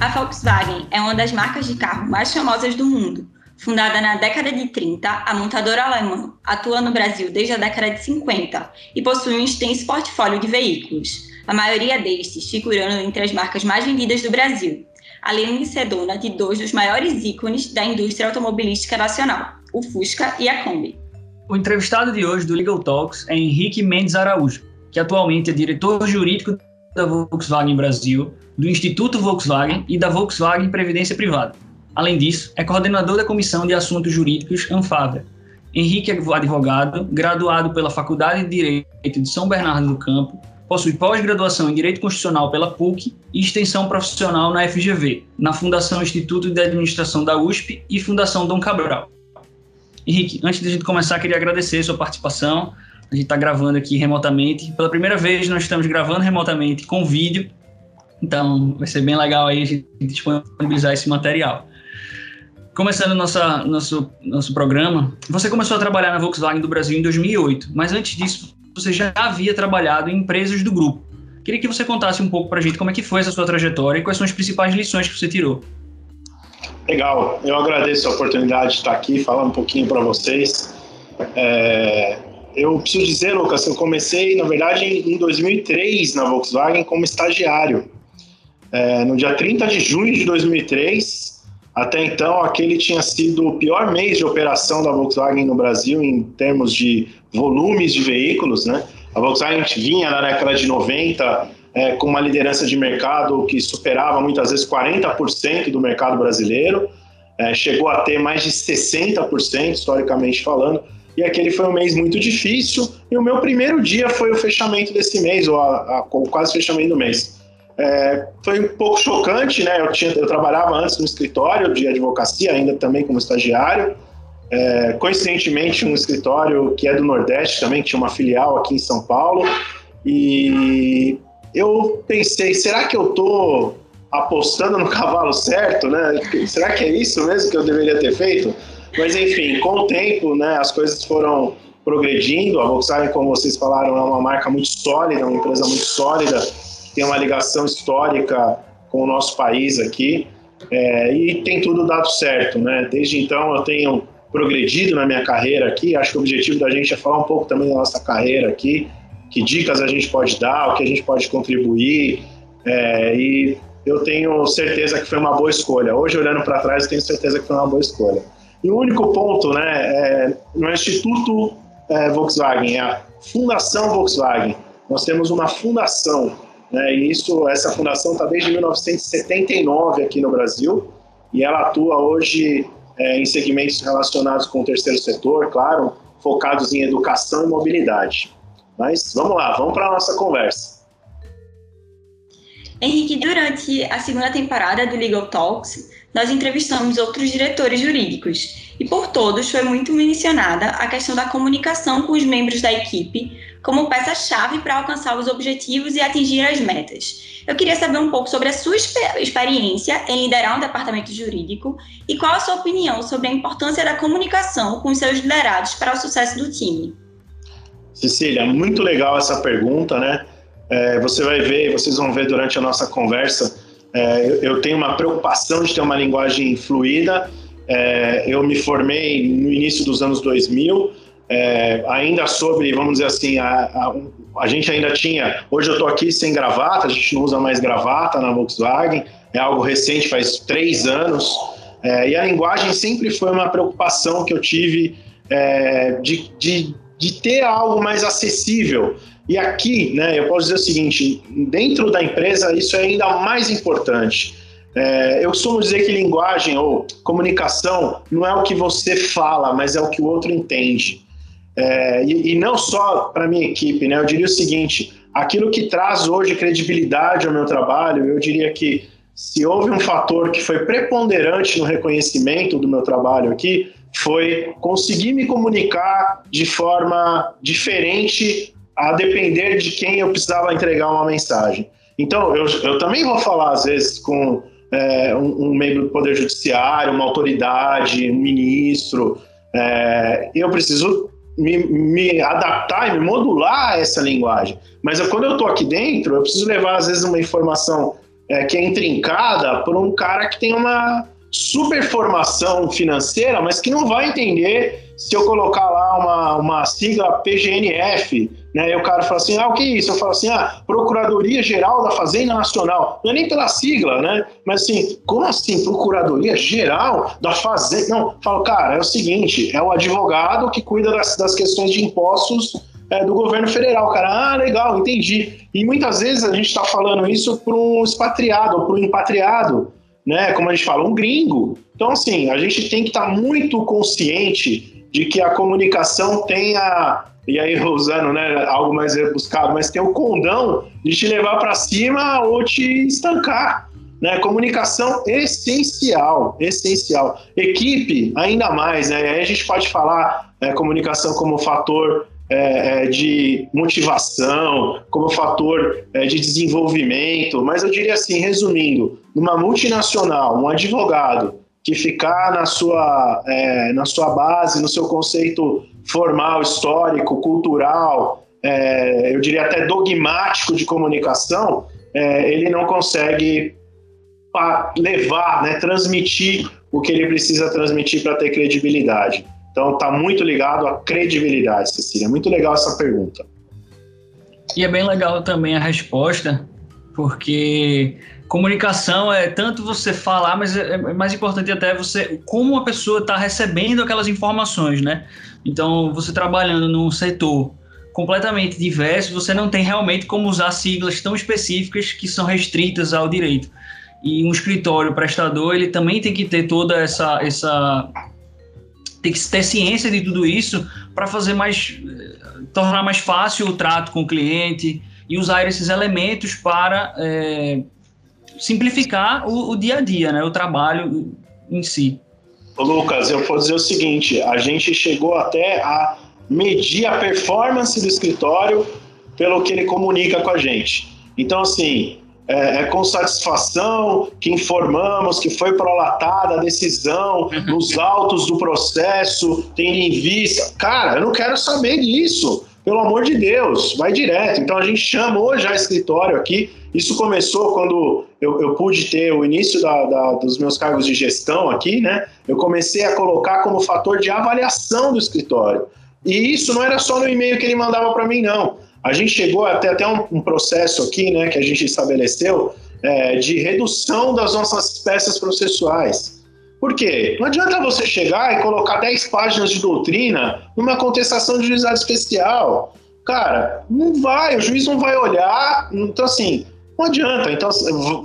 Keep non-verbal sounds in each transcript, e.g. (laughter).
A Volkswagen é uma das marcas de carro mais famosas do mundo. Fundada na década de 30, a montadora alemã atua no Brasil desde a década de 50 e possui um extenso portfólio de veículos, a maioria destes figurando entre as marcas mais vendidas do Brasil, além de ser dona de dois dos maiores ícones da indústria automobilística nacional, o Fusca e a Kombi. O entrevistado de hoje do Legal Talks é Henrique Mendes Araújo, que atualmente é diretor jurídico da Volkswagen Brasil, do Instituto Volkswagen e da Volkswagen Previdência Privada. Além disso, é coordenador da Comissão de Assuntos Jurídicos ANFAVA. Henrique é advogado, graduado pela Faculdade de Direito de São Bernardo do Campo, possui pós-graduação em Direito Constitucional pela PUC e extensão profissional na FGV, na Fundação Instituto de Administração da USP e Fundação Dom Cabral. Henrique, antes de a gente começar, queria agradecer a sua participação. A gente está gravando aqui remotamente. Pela primeira vez, nós estamos gravando remotamente com vídeo. Então, vai ser bem legal aí a gente disponibilizar esse material. Começando nossa, nosso, nosso programa, você começou a trabalhar na Volkswagen do Brasil em 2008, mas antes disso, você já havia trabalhado em empresas do grupo. Queria que você contasse um pouco para a gente como é que foi essa sua trajetória e quais são as principais lições que você tirou. Legal, eu agradeço a oportunidade de estar aqui falando um pouquinho para vocês. É, eu preciso dizer, Lucas, eu comecei, na verdade, em 2003 na Volkswagen como estagiário. É, no dia 30 de junho de 2003, até então, aquele tinha sido o pior mês de operação da Volkswagen no Brasil em termos de volumes de veículos, né? A Volkswagen vinha na década de 90 é, com uma liderança de mercado que superava muitas vezes 40% do mercado brasileiro, é, chegou a ter mais de 60%, historicamente falando, e aquele foi um mês muito difícil, e o meu primeiro dia foi o fechamento desse mês, ou a, a, quase fechamento do mês. É, foi um pouco chocante, né? Eu, tinha, eu trabalhava antes no escritório de advocacia, ainda também como estagiário, é, coincidentemente um escritório que é do Nordeste também, que tinha uma filial aqui em São Paulo, e eu pensei, será que eu tô apostando no (laughs) cavalo certo, né? Será que é isso mesmo que eu deveria ter feito? Mas enfim, com o tempo, né, as coisas foram progredindo. A Volkswagen, como vocês falaram, é uma marca muito sólida, uma empresa muito sólida, que tem uma ligação histórica com o nosso país aqui. É, e tem tudo dado certo, né? Desde então eu tenho progredido na minha carreira aqui. Acho que o objetivo da gente é falar um pouco também da nossa carreira aqui que dicas a gente pode dar, o que a gente pode contribuir. É, e eu tenho certeza que foi uma boa escolha. Hoje, olhando para trás, eu tenho certeza que foi uma boa escolha. E o único ponto, né, é, Instituto é, Volkswagen, é a Fundação Volkswagen. Nós temos uma fundação, né, e isso, essa fundação está desde 1979 aqui no Brasil, e ela atua hoje é, em segmentos relacionados com o terceiro setor, claro, focados em educação e mobilidade. Mas vamos lá, vamos para a nossa conversa. Henrique, durante a segunda temporada do Legal Talks, nós entrevistamos outros diretores jurídicos e por todos foi muito mencionada a questão da comunicação com os membros da equipe como peça-chave para alcançar os objetivos e atingir as metas. Eu queria saber um pouco sobre a sua experiência em liderar um departamento jurídico e qual a sua opinião sobre a importância da comunicação com os seus liderados para o sucesso do time. Cecília, muito legal essa pergunta, né? É, você vai ver, vocês vão ver durante a nossa conversa, é, eu, tenho uma preocupação de ter uma linguagem fluida. É, eu me formei no início dos anos 2000, é, ainda sobre, vamos dizer assim, a, a, a gente ainda tinha. Hoje eu estou aqui sem gravata, a gente não usa mais gravata na Volkswagen, é algo recente, faz três anos. É, e a linguagem sempre foi uma preocupação que eu tive é, de, de de ter algo mais acessível. E aqui, né, eu posso dizer o seguinte: dentro da empresa, isso é ainda mais importante. É, eu costumo dizer que linguagem ou comunicação não é o que você fala, mas é o que o outro entende. É, e, e, não só para minha equipe, né? Eu diria o seguinte: aquilo que traz hoje credibilidade ao meu trabalho, eu diria que se houve um fator que foi preponderante no reconhecimento do meu trabalho aqui, foi conseguir me comunicar de forma diferente a depender de quem eu precisava entregar uma mensagem. Então, eu, eu também vou falar, às vezes, com é, um, um, membro do Poder Judiciário, uma autoridade, um ministro. É, eu preciso me, me, adaptar e me modular essa linguagem. Mas eu, quando eu estou aqui dentro, eu preciso levar, às vezes, uma informação é, que é intrincada por um cara que tem uma super formação financeira, mas que não vai entender se eu colocar lá uma, uma sigla PGNF, né, e o cara fala assim, ah, o que é isso? Eu falo assim, ah, Procuradoria Geral da Fazenda Nacional. Não é nem pela sigla, né? Mas assim, como assim, Procuradoria Geral da Fazenda? Não, falo, cara, é o seguinte, é o advogado que cuida das, das questões de impostos é, do governo federal, cara. Ah, legal, entendi. E muitas vezes a gente está falando isso para um expatriado ou para um impatriado, né? Como a gente fala, um gringo. Então, assim, a gente tem que estar tá muito consciente de que a comunicação tem a, e aí usando né, algo mais rebuscado, mas tem o condão de te levar para cima ou te estancar. Né? Comunicação essencial, essencial. Equipe, ainda mais, né? Aí a gente pode falar é, comunicação como fator é, é, de motivação, como fator é, de desenvolvimento, mas eu diria assim, resumindo, numa multinacional, um advogado que ficar na sua, é, na sua base, no seu conceito formal, histórico, cultural, é, eu diria até dogmático de comunicação, é, ele não consegue levar, né, transmitir o que ele precisa transmitir para ter credibilidade. Então está muito ligado à credibilidade, Cecília. Muito legal essa pergunta. E é bem legal também a resposta, porque comunicação é tanto você falar, mas é, é mais importante até você como a pessoa está recebendo aquelas informações, né? Então, você trabalhando num setor completamente diverso, você não tem realmente como usar siglas tão específicas que são restritas ao direito. E um escritório prestador, ele também tem que ter toda essa essa tem que ter ciência de tudo isso para fazer mais tornar mais fácil o trato com o cliente e usar esses elementos para é, simplificar o, o, dia a dia, né, o trabalho em si. Lucas, eu vou dizer o seguinte: a gente chegou até a medir a performance do escritório pelo que ele comunica com a gente. Então, assim, é, é com satisfação que informamos que foi prolatada a decisão uhum. nos autos do processo, tendo em vista. Cara, eu não quero saber disso. Pelo amor de Deus, vai direto. Então a gente chamou já escritório aqui. Isso começou quando eu, eu pude ter o início da, da, dos meus cargos de gestão aqui, né? Eu comecei a colocar como fator de avaliação do escritório. E isso não era só no e-mail que ele mandava para mim, não. A gente chegou até até um, um, processo aqui, né, que a gente estabeleceu é, de redução das nossas peças processuais. Por quê? Não adianta você chegar e colocar 10 páginas de doutrina numa contestação de juizado especial. Cara, não vai, o juiz não vai olhar. Então, assim, não adianta. Então,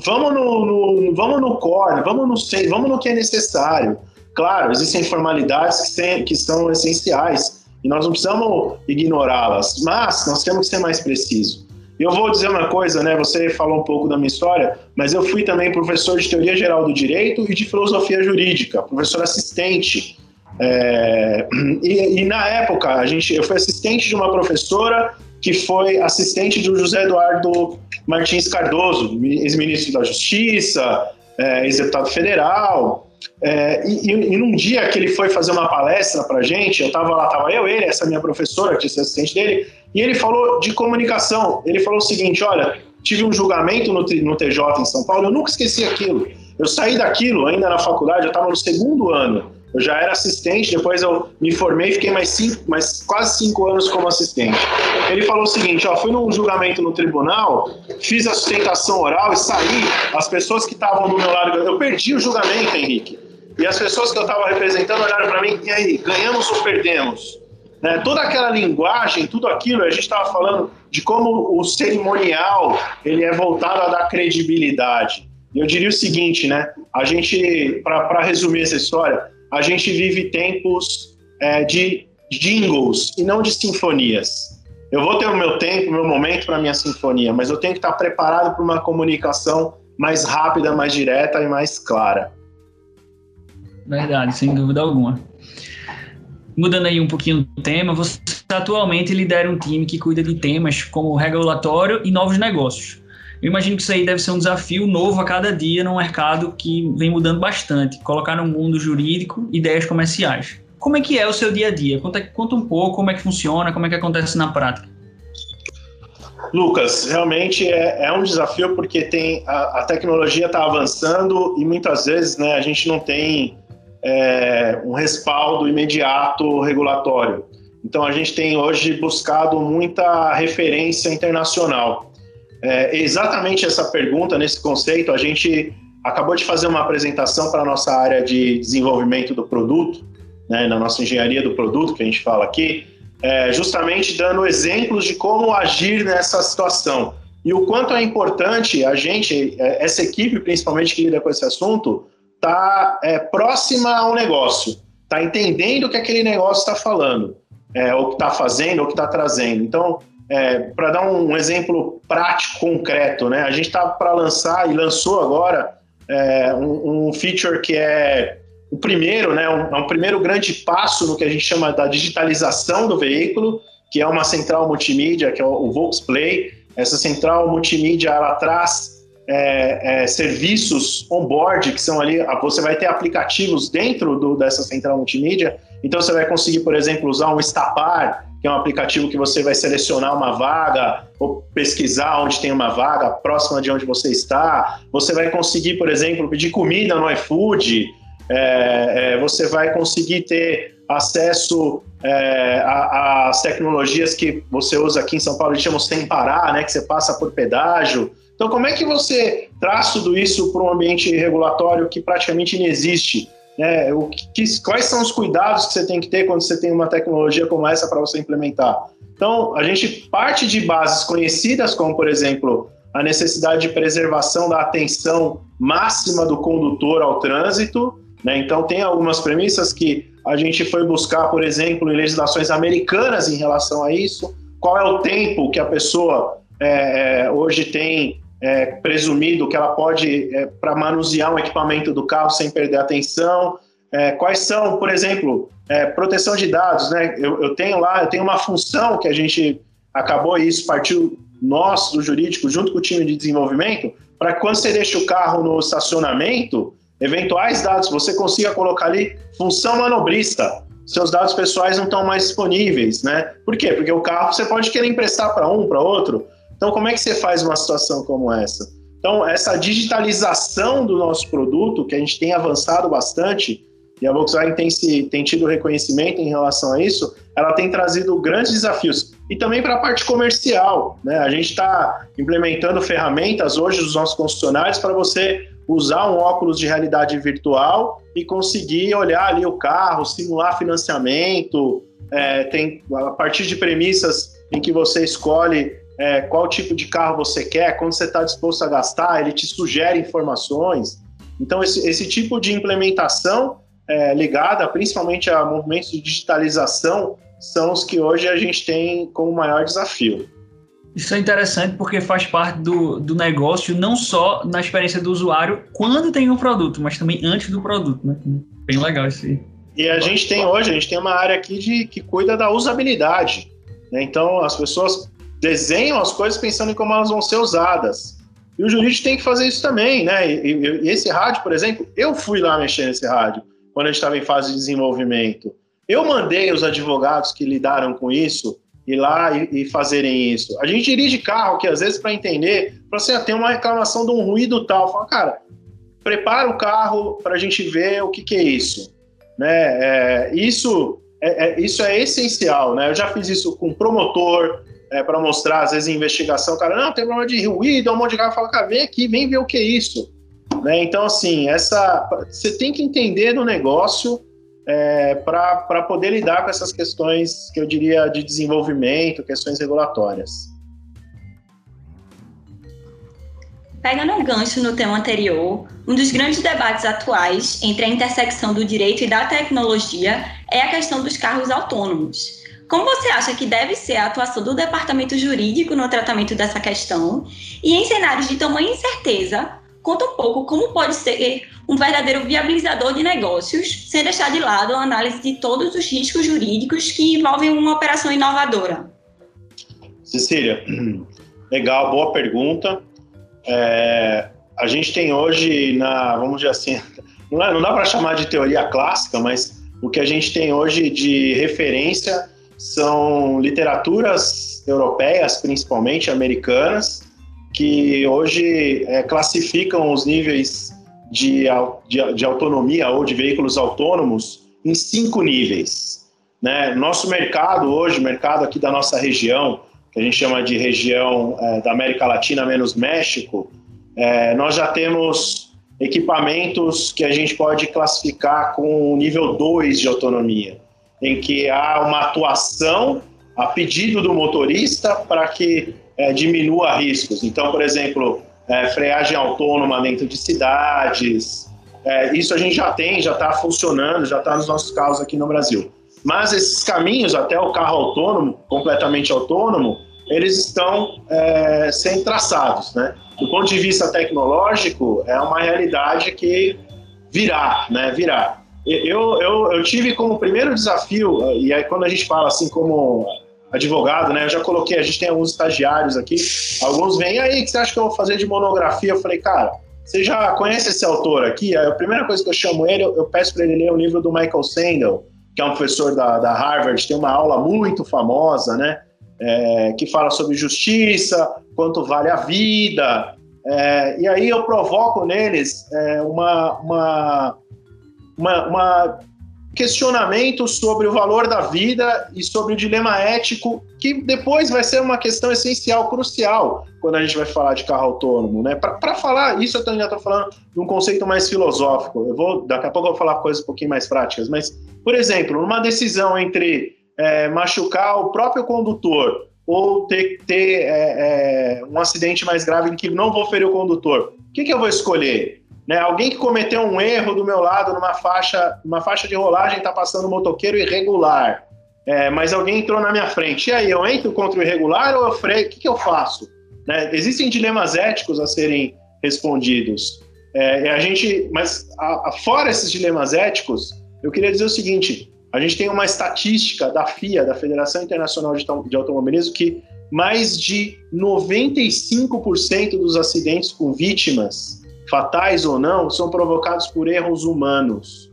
vamos no, no vamos no core, vamos no, vamos no que é necessário. Claro, existem formalidades que, tem, que são essenciais e nós não precisamos ignorá-las, mas nós temos que ser mais precisos. Eu vou dizer uma coisa, né? Você falou um pouco da minha história, mas eu fui também professor de teoria geral do direito e de filosofia jurídica, professor assistente. É, e, e, na época a gente, eu fui assistente de uma professora que foi assistente do José Eduardo Martins Cardoso, ex-ministro da Justiça, é, ex-deputado federal. É, e, e, num dia que ele foi fazer uma palestra para gente, eu estava lá, estava eu, ele, essa minha professora, que é assistente dele, e ele falou de comunicação. Ele falou o seguinte: olha, tive um julgamento no, no TJ em São Paulo, eu nunca esqueci aquilo. Eu saí daquilo ainda na faculdade, eu estava no segundo ano. Eu já era assistente, depois eu me formei, fiquei mais, cinco, mais quase cinco anos como assistente. Ele falou o seguinte: ó, fui num julgamento no tribunal, fiz a sustentação oral e saí. As pessoas que estavam do meu lado, eu perdi o julgamento, Henrique. E as pessoas que eu estava representando olharam para mim, e aí, ganhamos ou perdemos? Né? Toda aquela linguagem, tudo aquilo, a gente estava falando de como o cerimonial ele é voltado a dar credibilidade. Eu diria o seguinte, né? A gente, para resumir essa história, a gente vive tempos é, de jingles e não de sinfonias. Eu vou ter o meu tempo, o meu momento para minha sinfonia, mas eu tenho que estar preparado para uma comunicação mais rápida, mais direta e mais clara. Verdade, sem dúvida alguma. Mudando aí um pouquinho do tema, você atualmente lidera um time que cuida de temas como regulatório e novos negócios. Eu imagino que isso aí deve ser um desafio novo a cada dia num mercado que vem mudando bastante, colocar no mundo jurídico ideias comerciais. Como é que é o seu dia a dia? Conta, conta um pouco como é que funciona, como é que acontece na prática. Lucas, realmente é, é um desafio porque tem a, a tecnologia está avançando e muitas vezes né, a gente não tem é, um respaldo imediato regulatório. Então a gente tem hoje buscado muita referência internacional. É, exatamente essa pergunta, nesse conceito, a gente acabou de fazer uma apresentação para a nossa área de desenvolvimento do produto, né, na nossa engenharia do produto, que a gente fala aqui, é, justamente dando exemplos de como agir nessa situação. E o quanto é importante a gente, é, essa equipe principalmente que lida com esse assunto, tá é, próxima ao negócio, tá entendendo o que aquele negócio está falando, é, o que está fazendo, o que está trazendo. Então, é, para dar um exemplo prático, concreto, né? A gente está para lançar e lançou agora é, um, um, feature que é o primeiro, né, um, é um primeiro grande passo no que a gente chama da digitalização do veículo, que é uma central multimídia, que é o, o VoxPlay. Essa central multimídia ela traz é, é, serviços on-board, que são ali, você vai ter aplicativos dentro do, dessa central multimídia, então você vai conseguir, por exemplo, usar um Estapar, que é um aplicativo que você vai selecionar uma vaga ou pesquisar onde tem uma vaga próxima de onde você está. Você vai conseguir, por exemplo, pedir comida no iFood. É, é, você vai conseguir ter acesso é, às tecnologias que você usa aqui em São Paulo, a gente chama sem parar, né, que você passa por pedágio. Então, como é que você traz tudo isso para um ambiente regulatório que praticamente não existe? Né? O que, quais são os cuidados que você tem que ter quando você tem uma tecnologia como essa para você implementar? Então, a gente parte de bases conhecidas, como, por exemplo, a necessidade de preservação da atenção máxima do condutor ao trânsito. Né? Então, tem algumas premissas que a gente foi buscar, por exemplo, em legislações americanas em relação a isso. Qual é o tempo que a pessoa é, é hoje tem é, presumido que ela pode, é, para manusear um equipamento do carro sem perder atenção. É, quais são, por exemplo, é, proteção de dados, né? Eu, eu, tenho lá, eu tenho uma função que a gente acabou isso, partiu nós, do jurídico, junto com o time de desenvolvimento, para quando você deixa o carro no estacionamento, eventuais dados, você consiga colocar ali função manobrista. Seus dados pessoais não estão mais disponíveis, né? Por quê? Porque o carro você pode querer emprestar para um, para outro, então, como é que você faz uma situação como essa? Então, essa digitalização do nosso produto, que a gente tem avançado bastante, e a Volkswagen tem, se, tem tido reconhecimento em relação a isso, ela tem trazido grandes desafios. E também para a parte comercial. Né? A gente está implementando ferramentas hoje dos nossos concessionários para você usar um óculos de realidade virtual e conseguir olhar ali o carro, simular financiamento. É, tem a partir de premissas em que você escolhe é, qual tipo de carro você quer, quando você está disposto a gastar, ele te sugere informações. Então, esse, esse tipo de implementação é, ligada principalmente a movimentos de digitalização são os que hoje a gente tem como maior desafio. Isso é interessante porque faz parte do, do negócio, não só na experiência do usuário quando tem um produto, mas também antes do produto, né? Bem legal esse. E a gente tem hoje, a gente tem uma área aqui de, que cuida da usabilidade. Né? Então, as pessoas desenham as coisas pensando em como elas vão ser usadas. E o jurídico tem que fazer isso também, né? E, e esse rádio, por exemplo, eu fui lá mexer nesse rádio quando a gente estava em fase de desenvolvimento. Eu mandei os advogados que lidaram com isso ir lá e, e fazerem isso. A gente dirige carro que às vezes para entender, para você ter uma reclamação de um ruído tal, fala, cara, prepara o carro para a gente ver o que, que é isso, né? É, isso é, é, isso é essencial, né? Eu já fiz isso com promotor, é, para mostrar, às vezes, investigação, o cara, não, tem problema de ruído, um monte de cara fala, cara, vem aqui, vem ver o que é isso. Né? Então, assim, essa, você tem que entender do negócio é, para poder lidar com essas questões que eu diria de desenvolvimento, questões regulatórias. Pegando um gancho no tema anterior, um dos grandes debates atuais entre a intersecção do direito e da tecnologia é a questão dos carros autônomos. Como você acha que deve ser a atuação do departamento jurídico no tratamento dessa questão? E em cenários de tamanha incerteza, conta um pouco como pode ser um verdadeiro viabilizador de negócios, sem deixar de lado a análise de todos os riscos jurídicos que envolvem uma operação inovadora. Cecília, (clears throat) legal, boa pergunta. É, a gente tem hoje, na, vamos dizer assim, (laughs) não, é, não dá para chamar de teoria clássica, mas o que a gente tem hoje de referência são literaturas europeias, principalmente americanas, que hoje é, classificam os níveis de, de, de, autonomia ou de veículos autônomos em cinco níveis. Né? Nosso mercado hoje, mercado aqui da nossa região, que a gente chama de região é, da América Latina menos México, é, nós já temos equipamentos que a gente pode classificar com nível 2 de autonomia, em que há uma atuação a pedido do motorista para que é, diminua riscos. Então, por exemplo, é, freagem autônoma dentro de cidades, é, isso a gente já tem, já está funcionando, já está nos nossos carros aqui no Brasil. Mas esses caminhos até o carro autônomo, completamente autônomo, eles estão é, sendo traçados, né? Do ponto de vista tecnológico, é uma realidade que virá, né? Virá. Eu, eu, eu tive como primeiro desafio, e aí quando a gente fala assim como advogado, né? Eu já coloquei, a gente tem alguns estagiários aqui, alguns vêm aí, que você acha que eu vou fazer de monografia? Eu falei, cara, você já conhece esse autor aqui? A primeira coisa que eu chamo ele, eu, eu peço para ele ler um livro do Michael Sandel, que é um professor da, da Harvard, tem uma aula muito famosa, né? É, que fala sobre justiça, quanto vale a vida. É, e aí eu provoco neles é, uma, uma, uma, uma questionamento sobre o valor da vida e sobre o dilema ético, que depois vai ser uma questão essencial, crucial, quando a gente vai falar de carro autônomo. Né? Para falar, isso eu já estou falando de um conceito mais filosófico. Eu vou, daqui a pouco eu vou falar coisas um pouquinho mais práticas, mas, por exemplo, numa decisão entre é, machucar o próprio condutor ou ter, ter é, é, um acidente mais grave em que não vou ferir o condutor, o que, que eu vou escolher? Né? Alguém que cometeu um erro do meu lado numa faixa, numa faixa de rolagem está passando um motoqueiro irregular. É, mas alguém entrou na minha frente. E aí, eu entro contra o irregular ou eu freio? O que, que eu faço? Né? Existem dilemas éticos a serem respondidos. É, a gente, mas a, a, fora esses dilemas éticos, eu queria dizer o seguinte: a gente tem uma estatística da FIA, da Federação Internacional de, de Automobilismo, que mais de 95% dos acidentes com vítimas fatais ou não, são provocados por erros humanos.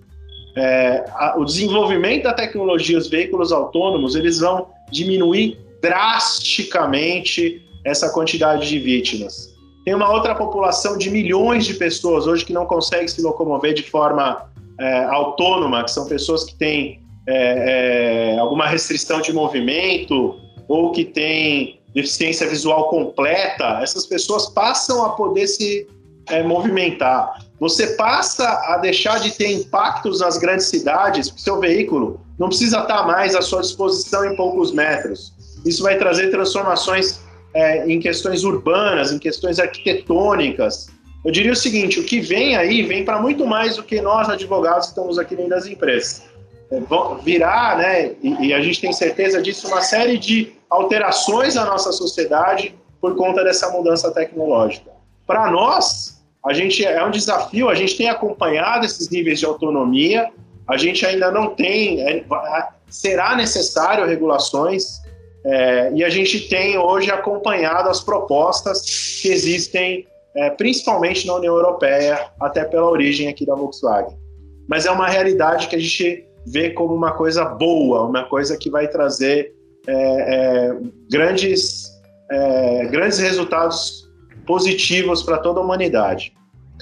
É, a, o desenvolvimento da tecnologia, os veículos autônomos, eles vão diminuir drasticamente essa quantidade de vítimas. Tem uma outra população de milhões de pessoas hoje que não consegue se locomover de forma é, autônoma, que são pessoas que têm é, é alguma restrição de movimento ou que têm deficiência visual completa. Essas pessoas passam a poder se é, movimentar. Você passa a deixar de ter impactos nas grandes cidades, porque seu veículo não precisa estar mais à sua disposição em poucos metros. Isso vai trazer transformações é, em questões urbanas, em questões arquitetônicas. Eu diria o seguinte: o que vem aí vem para muito mais do que nós, advogados, que estamos aqui dentro das empresas. É, virar, né, e, e a gente tem certeza disso, uma série de alterações na nossa sociedade por conta dessa mudança tecnológica. Para nós, a gente é um desafio, a gente tem acompanhado esses níveis de autonomia, a gente ainda não tem, é, será necessário regulações, é, e a gente tem hoje acompanhado as propostas que existem, é, principalmente na União Europeia, até pela origem aqui da Volkswagen. Mas é uma realidade que a gente vê como uma coisa boa, uma coisa que vai trazer é, é, grandes, é, grandes resultados positivos para toda a humanidade.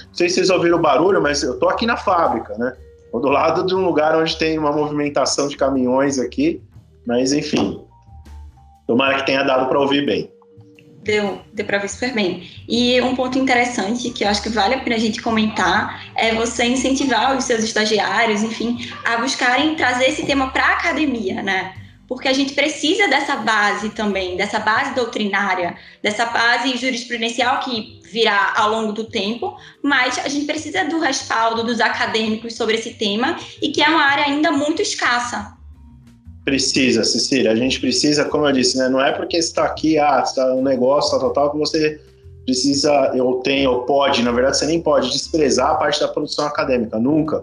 Não sei se vocês ouviram o barulho, mas eu estou aqui na fábrica, né? Estou do lado de um lugar onde tem uma movimentação de caminhões aqui, mas enfim. Tomara que tenha dado para ouvir bem. Deu, deu para ver super bem. E um ponto interessante que eu acho que vale a pena a gente comentar é você incentivar os seus estagiários, enfim, a buscarem trazer esse tema para a academia, né? Porque a gente precisa dessa base também, dessa base doutrinária, dessa base jurisprudencial que virá ao longo do tempo, mas a gente precisa do respaldo dos acadêmicos sobre esse tema e que é uma área ainda muito escassa. Precisa, Cecília. A gente precisa, como eu disse, né? não é porque está aqui, ah, está um negócio tal, tal, que você precisa, ou tem, ou pode, na verdade você nem pode desprezar a parte da produção acadêmica, nunca.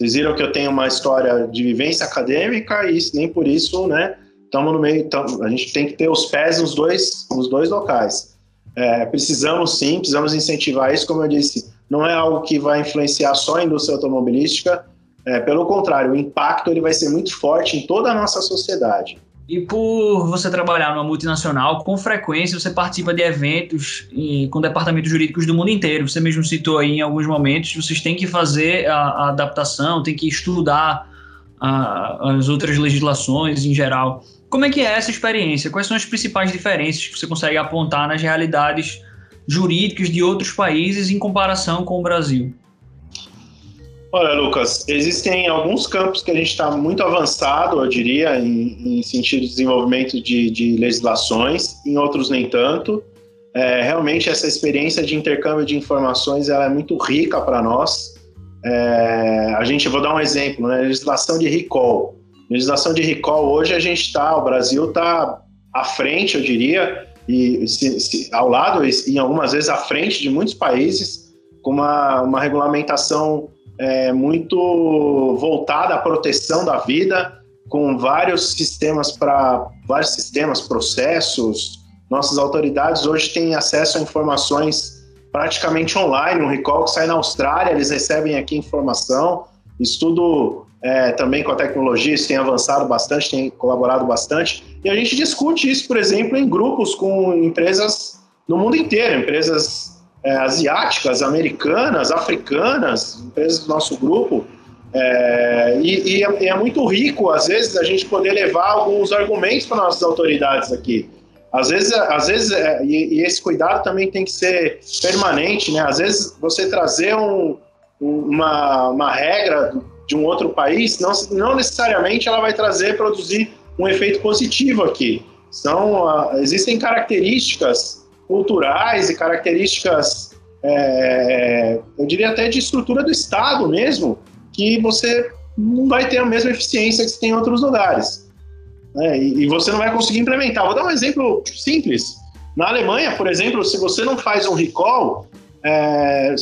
Vocês viram que eu tenho uma história de vivência acadêmica e nem por isso, né? Estamos no meio. Tamo, a gente tem que ter os pés nos dois, nos dois locais. É, precisamos sim, precisamos incentivar isso. Como eu disse, não é algo que vai influenciar só a indústria automobilística. É, pelo contrário, o impacto ele vai ser muito forte em toda a nossa sociedade. E por você trabalhar numa multinacional, com frequência você participa de eventos e, com departamentos jurídicos do mundo inteiro. Você mesmo citou aí em alguns momentos, vocês têm que fazer a, a adaptação, têm que estudar a, as outras legislações em geral. Como é que é essa experiência? Quais são as principais diferenças que você consegue apontar nas realidades jurídicas de outros países em comparação com o Brasil? Olha, Lucas, existem alguns campos que a gente está muito avançado, eu diria, em, em sentido de desenvolvimento de, de, legislações, em outros nem tanto. É, realmente, essa experiência de intercâmbio de informações ela é muito rica para nós. É, a gente, vou dar um exemplo, né? Legislação de recall. Legislação de recall, hoje a gente está, o Brasil está à frente, eu diria, e se, se, ao lado, e algumas vezes à frente de muitos países, com uma, uma regulamentação é, muito voltada à proteção da vida, com vários sistemas para vários sistemas, processos. Nossas autoridades hoje têm acesso a informações praticamente online. Um recall que sai na Austrália, eles recebem aqui informação. Isso tudo é, também com a tecnologia, isso tem avançado bastante, tem colaborado bastante. E a gente discute isso, por exemplo, em grupos com empresas no mundo inteiro, empresas é, asiáticas, americanas, africanas, empresas do nosso grupo. É, e, e, é, é, muito rico, às vezes, a gente poder levar alguns argumentos para nossas autoridades aqui. Às vezes, às vezes é, e, e, esse cuidado também tem que ser permanente, né? Às vezes, você trazer um, uma, uma regra de um outro país, não, não necessariamente ela vai trazer, produzir um efeito positivo aqui. São, uh, existem características culturais e características, é, eu diria até de estrutura do Estado mesmo, que você não vai ter a mesma eficiência que tem em outros lugares. Né? E, e, você não vai conseguir implementar. Vou dar um exemplo simples. Na Alemanha, por exemplo, se você não faz um recall, é,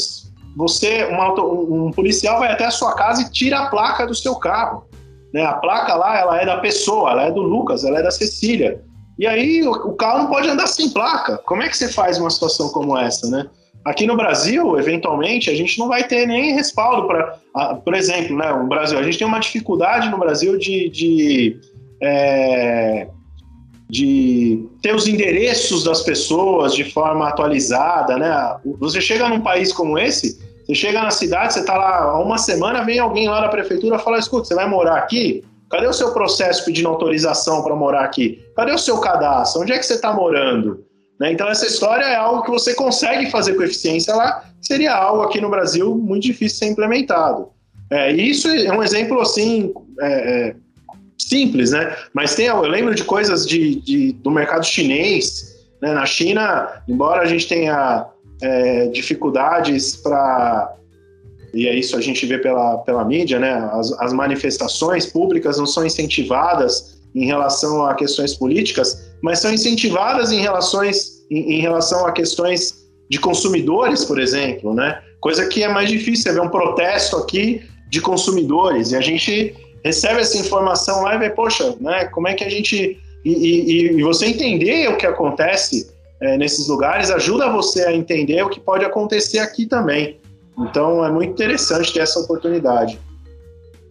você, um policial vai até a sua casa e tira a placa do seu carro. Né? A placa lá, ela é da pessoa, ela é do Lucas, ela é da Cecília. E aí o, o carro não pode andar sem placa. Como é que você faz uma situação como essa, né? Aqui no Brasil, eventualmente, a gente não vai ter nem respaldo para. Por exemplo, né, o Brasil, a gente tem uma dificuldade no Brasil de, de, é, de ter os endereços das pessoas de forma atualizada. Né? Você chega num país como esse, você chega na cidade, você está lá há uma semana, vem alguém lá da prefeitura e fala: escuta, você vai morar aqui? Cadê o seu processo pedindo autorização para morar aqui? Cadê o seu cadastro? Onde é que você está morando? Né? Então, essa história é algo que você consegue fazer com eficiência lá, seria algo aqui no Brasil muito difícil de ser implementado. É, isso é um exemplo assim é, é, simples, né? Mas tem, eu lembro de coisas de, de do mercado chinês. Né? Na China, embora a gente tenha é, dificuldades para e é isso a gente vê pela, pela mídia, né? As, as manifestações públicas não são incentivadas em relação a questões políticas, mas são incentivadas em, relações, em, em relação a questões de consumidores, por exemplo, né? Coisa que é mais difícil, é ver um protesto aqui de consumidores, e a gente recebe essa informação lá e vê, poxa, né, como é que a gente... E, e, e você entender o que acontece é, nesses lugares ajuda você a entender o que pode acontecer aqui também. Então é muito interessante ter essa oportunidade.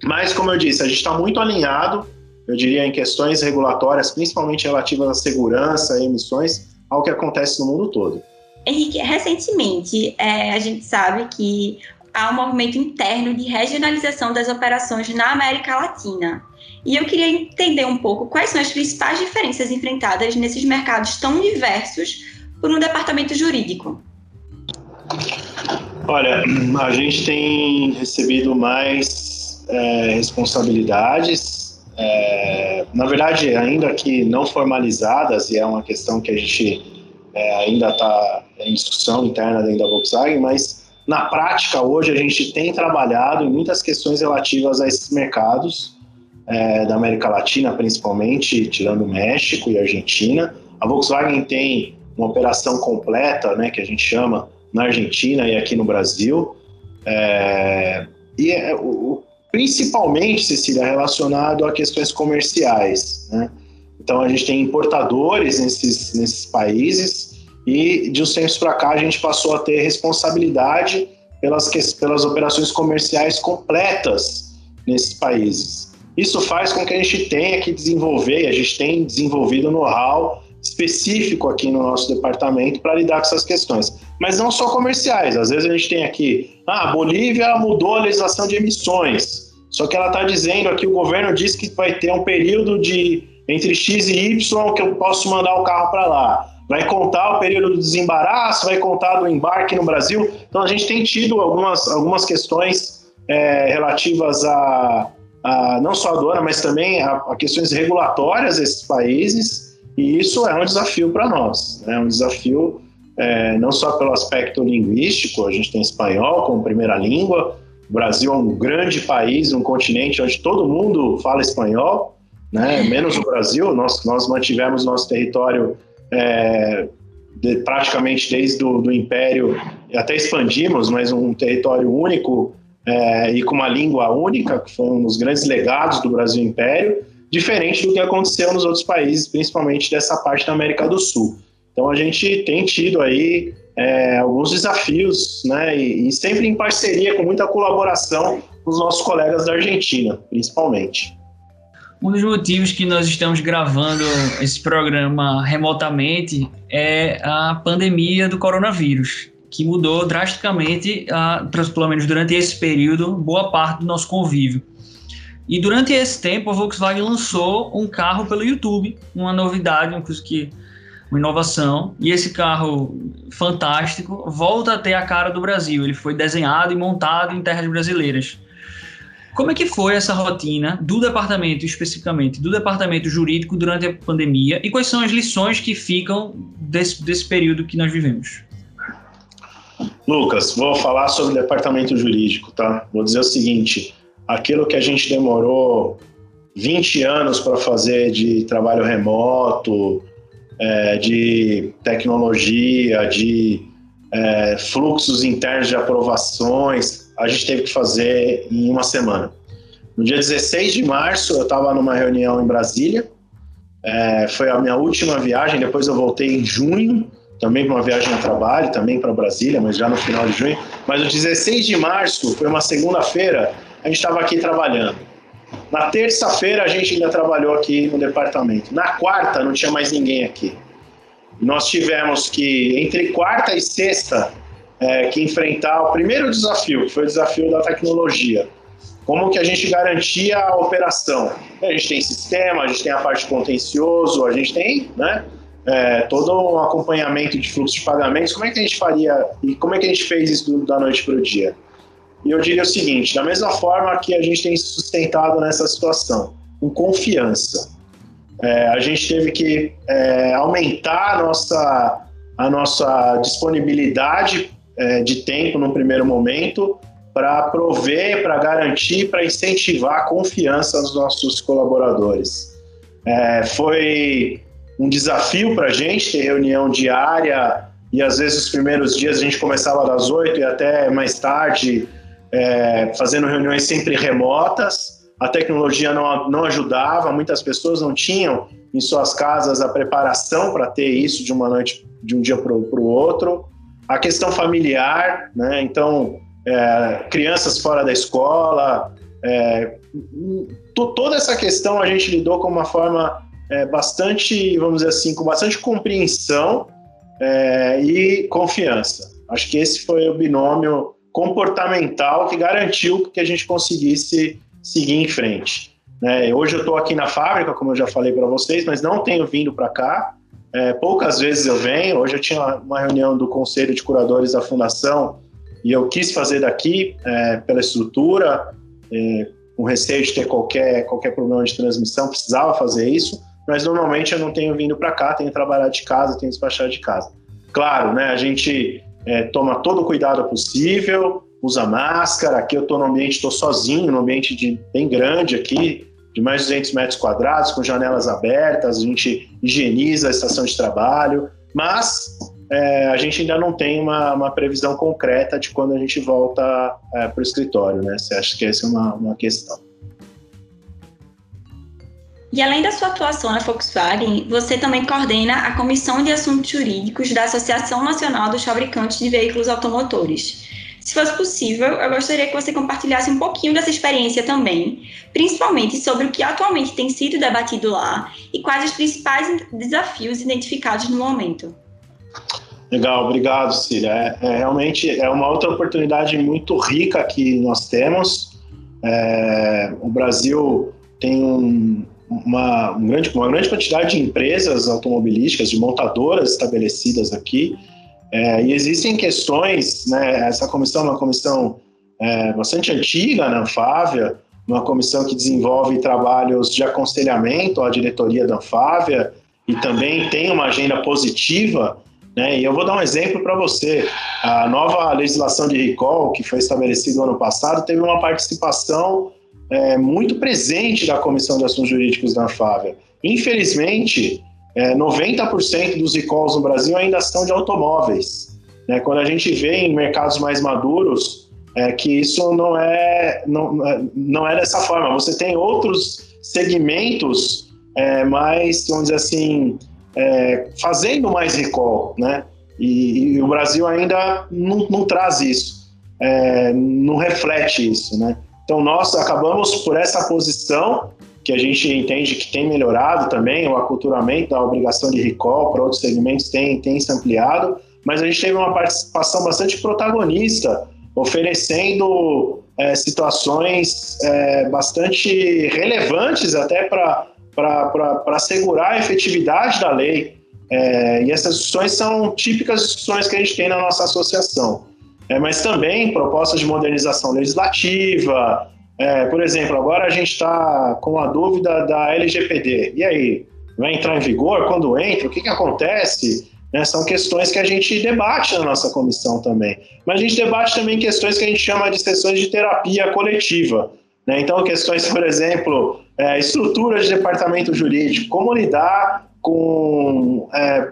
Mas, como eu disse, a gente está muito alinhado, eu diria, em questões regulatórias, principalmente relativas à segurança e emissões, ao que acontece no mundo todo. Henrique, recentemente é, a gente sabe que há um movimento interno de regionalização das operações na América Latina. E eu queria entender um pouco quais são as principais diferenças enfrentadas nesses mercados tão diversos por um departamento jurídico. Olha, a gente tem recebido mais é, responsabilidades, é, na verdade, ainda que não formalizadas, e é uma questão que a gente é, ainda está em discussão interna dentro da Volkswagen, mas na prática, hoje, a gente tem trabalhado em muitas questões relativas a esses mercados, é, da América Latina, principalmente, tirando México e Argentina. A Volkswagen tem uma operação completa, né, que a gente chama, na Argentina e aqui no Brasil. É, e é, o, principalmente, Cecília, relacionado a questões comerciais. Né? Então, a gente tem importadores nesses, nesses países e, de uns tempos para cá, a gente passou a ter responsabilidade pelas, pelas operações comerciais completas nesses países. isso faz com que a gente tenha que desenvolver, a gente tem desenvolvido know-how específico aqui no nosso departamento para lidar com essas questões. Mas não só comerciais, às vezes a gente tem aqui, ah, Bolívia mudou a legislação de emissões, só que ela está dizendo aqui, o governo diz que vai ter um período de entre X e Y que eu posso mandar o carro para lá. Vai contar o período do desembaraço, vai contar do embarque no Brasil. Então a gente tem tido algumas, algumas questões é, relativas a, a, não só a aduana, mas também a, a questões regulatórias desses países. E isso é um desafio para nós. É né? um desafio é, não só pelo aspecto linguístico, a gente tem espanhol como primeira língua. O Brasil é um grande país, um continente onde todo mundo fala espanhol né? menos o Brasil, nós, nós mantivemos nosso território é, de, praticamente desde o do Império, até expandimos, mas um território único é, e com uma língua única, que foi um dos grandes legados do Brasil Império, diferente do que aconteceu nos outros países, principalmente dessa parte da América do Sul. Então a gente tem tido aí é, alguns desafios, né, e, e sempre em parceria, com muita colaboração com os nossos colegas da Argentina, principalmente. Um dos motivos que nós estamos gravando esse programa remotamente é a pandemia do coronavírus, que mudou drasticamente, pelo menos durante esse período, boa parte do nosso convívio. E durante esse tempo, a Volkswagen lançou um carro pelo YouTube, uma novidade, uma coisa que uma inovação. E esse carro fantástico volta a ter a cara do Brasil. Ele foi desenhado e montado em terras brasileiras. Como é que foi essa rotina do departamento, especificamente, do departamento jurídico durante a pandemia e quais são as lições que ficam desse, desse período que nós vivemos? Lucas, vou falar sobre o departamento jurídico, tá? Vou dizer o seguinte: aquilo que a gente demorou 20 anos para fazer de trabalho remoto, é, de tecnologia, de é, fluxos internos de aprovações, a gente teve que fazer em uma semana. No dia 16 de março, eu estava numa reunião em Brasília, é, foi a minha última viagem, depois eu voltei em junho, também para uma viagem a trabalho, também para Brasília, mas já no final de junho. Mas o 16 de março, foi uma segunda-feira, a gente estava aqui trabalhando. Na terça-feira, a gente ainda trabalhou aqui no departamento. Na quarta, não tinha mais ninguém aqui. Nós tivemos que, entre quarta e sexta, é, que enfrentar o primeiro desafio, que foi o desafio da tecnologia. Como que a gente garantia a operação? A gente tem sistema, a gente tem a parte contencioso, a gente tem né, é, todo um acompanhamento de fluxo de pagamentos. Como é que a gente faria e como é que a gente fez isso da noite para o dia? E eu diria o seguinte: da mesma forma que a gente tem se sustentado nessa situação, com confiança. É, a gente teve que é, aumentar a nossa, a nossa disponibilidade é, de tempo no primeiro momento para prover, para garantir, para incentivar a confiança dos nossos colaboradores. É, foi um desafio para a gente ter reunião diária e às vezes os primeiros dias a gente começava das oito e até mais tarde é, fazendo reuniões sempre remotas. A tecnologia não, não ajudava, muitas pessoas não tinham em suas casas a preparação para ter isso de uma noite, de um dia para o outro a questão familiar, né? Então, é, crianças fora da escola, é, toda essa questão a gente lidou com uma forma é, bastante, vamos dizer assim, com bastante compreensão é, e confiança. Acho que esse foi o binômio comportamental que garantiu que a gente conseguisse seguir em frente. Né? Hoje eu estou aqui na fábrica, como eu já falei para vocês, mas não tenho vindo para cá. É, poucas vezes eu venho. Hoje eu tinha uma reunião do conselho de curadores da fundação e eu quis fazer daqui é, pela estrutura, é, com receio de ter qualquer qualquer problema de transmissão, precisava fazer isso. Mas normalmente eu não tenho vindo para cá, tenho trabalhado de casa, tenho despachado de casa. Claro, né? A gente é, toma todo o cuidado possível, usa máscara. Aqui eu estou no ambiente, estou sozinho, no ambiente de, bem grande aqui, de mais de 200 metros quadrados, com janelas abertas, a gente higieniza a estação de trabalho, mas é, a gente ainda não tem uma, uma, previsão concreta de quando a gente volta é, para o escritório, né? Você acha que essa é uma, uma questão? E além da sua atuação na Volkswagen, você também coordena a Comissão de Assuntos Jurídicos da Associação Nacional dos Fabricantes de Veículos Automotores. Se fosse possível, eu gostaria que você compartilhasse um pouquinho dessa experiência também, principalmente sobre o que atualmente tem sido debatido lá e quais os principais desafios identificados no momento. Legal, obrigado, Cília. É, é, realmente é uma outra oportunidade muito rica que nós temos. É, o Brasil tem um, uma, um grande, uma grande quantidade de empresas automobilísticas, de montadoras estabelecidas aqui, é, e existem questões, né, essa comissão é uma comissão é, bastante antiga na Anfávia, uma comissão que desenvolve trabalhos de aconselhamento à diretoria da Anfávia e também tem uma agenda positiva, né, e eu vou dar um exemplo para você. A nova legislação de recall, que foi estabelecida no ano passado, teve uma participação é, muito presente da Comissão de Assuntos Jurídicos da Anfávia. Infelizmente, é, 90% dos recalls no Brasil ainda são de automóveis. Né? Quando a gente vê em mercados mais maduros, é, que isso não é, não, é, não é dessa forma. Você tem outros segmentos é, mais, vamos dizer assim, é, fazendo mais recall, né? E, e, o Brasil ainda não, não traz isso, é, não reflete isso, né? Então, nós acabamos por essa posição, que a gente entende que tem melhorado também, o aculturamento da obrigação de recall para outros segmentos tem, tem se ampliado, mas a gente teve uma participação bastante protagonista, oferecendo é, situações é, bastante relevantes até para assegurar a efetividade da lei. É, e essas discussões são típicas discussões que a gente tem na nossa associação é, mas também propostas de modernização legislativa. É, por exemplo, agora a gente está com a dúvida da LGPD. E aí, vai entrar em vigor? Quando entra? O que, que acontece? Né, são questões que a gente debate na nossa comissão também. Mas a gente debate também questões que a gente chama de sessões de terapia coletiva. Né? Então, questões, por exemplo, é, estrutura de departamento jurídico, como lidar com é,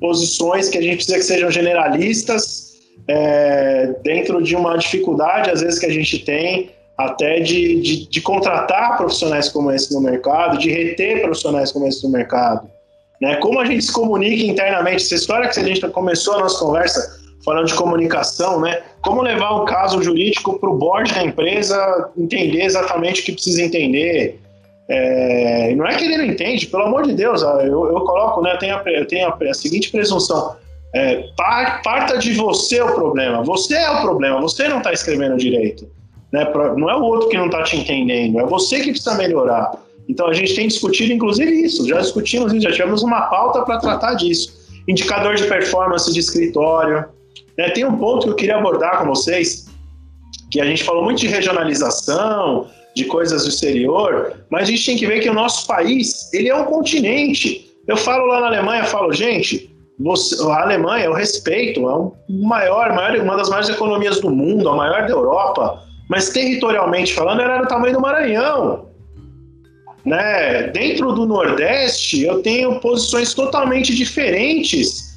posições que a gente precisa que sejam generalistas é, dentro de uma dificuldade, às vezes, que a gente tem até de, de, de, contratar profissionais como esse no mercado, de reter profissionais como esse no mercado. Né? Como a gente se comunica internamente, essa história que a gente começou a nossa conversa falando de comunicação, né? Como levar um caso jurídico para o board da empresa entender exatamente o que precisa entender. É, não é que ele não entende, pelo amor de Deus, eu, eu coloco, né? Eu tenho a, eu tenho a, a seguinte presunção: é, parta de você o problema. Você é o problema, você não está escrevendo direito. Né? Não é o outro que não está te entendendo, é você que precisa melhorar. Então a gente tem discutido, inclusive, isso. Já discutimos isso, já tivemos uma pauta para tratar disso. Indicador de performance de escritório. É, tem um ponto que eu queria abordar com vocês, que a gente falou muito de regionalização, de coisas do exterior, mas a gente tem que ver que o nosso país, ele é um continente. Eu falo lá na Alemanha, falo, gente, você, a Alemanha, eu respeito, é um maior, maior, uma das maiores economias do mundo, a maior da Europa, mas territorialmente falando, era do tamanho do Maranhão. Né? Dentro do Nordeste, eu tenho posições totalmente diferentes.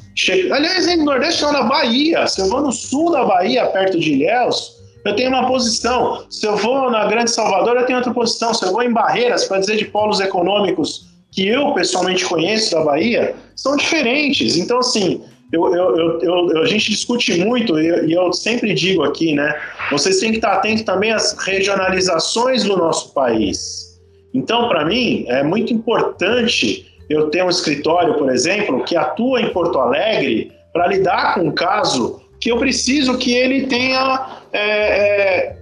Aliás, no Nordeste, não, na Bahia. Se eu vou no sul da Bahia, perto de Ilhéus, eu tenho uma posição. Se eu vou na Grande Salvador, eu tenho outra posição. Se eu vou em Barreiras, para dizer de polos econômicos que eu pessoalmente conheço da Bahia são diferentes. Então, assim, eu, eu, eu, a gente discute muito e eu sempre digo aqui, né? Vocês têm que estar atentos também às regionalizações do nosso país. Então, para mim, é muito importante eu ter um escritório, por exemplo, que atua em Porto Alegre para lidar com um caso que eu preciso que ele tenha é, é,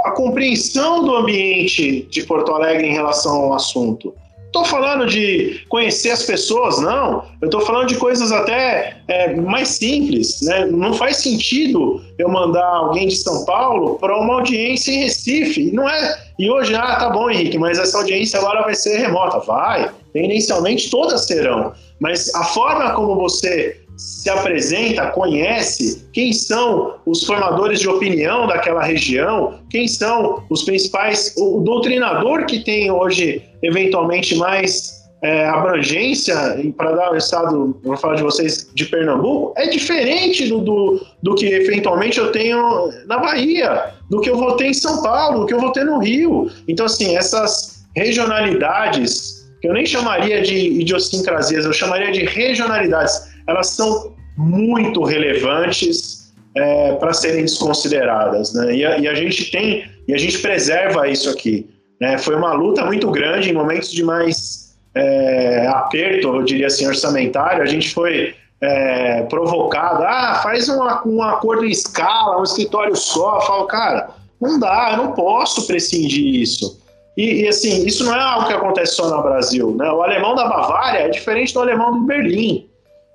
a compreensão do ambiente de Porto Alegre em relação ao assunto estou falando de conhecer as pessoas, não. Eu estou falando de coisas até é, mais simples. Né? Não faz sentido eu mandar alguém de São Paulo para uma audiência em Recife. Não é. E hoje, ah, tá bom, Henrique, mas essa audiência agora vai ser remota. Vai. Inicialmente todas serão. Mas a forma como você se apresenta, conhece quem são os formadores de opinião daquela região, quem são os principais, o, doutrinador que tem hoje, eventualmente, mais é, abrangência, para dar o estado, vou falar de vocês, de Pernambuco, é diferente do, do, do que eventualmente eu tenho na Bahia, do que eu vou ter em São Paulo, do que eu vou ter no Rio. Então, assim, essas regionalidades, que eu nem chamaria de idiosincrasias, eu chamaria de regionalidades elas são muito relevantes é, para serem desconsideradas, né? E a, e a, gente tem e a gente preserva isso aqui. Né? Foi uma luta muito grande em momentos de mais é, aperto, eu diria assim, orçamentário. A gente foi é, provocado, ah, faz um, um acordo em escala, um escritório só. Eu falo, cara, não dá, eu não posso prescindir isso. E, e, assim, isso não é algo que acontece só no Brasil. Né? O alemão da Bavária é diferente do alemão de Berlim.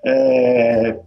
É,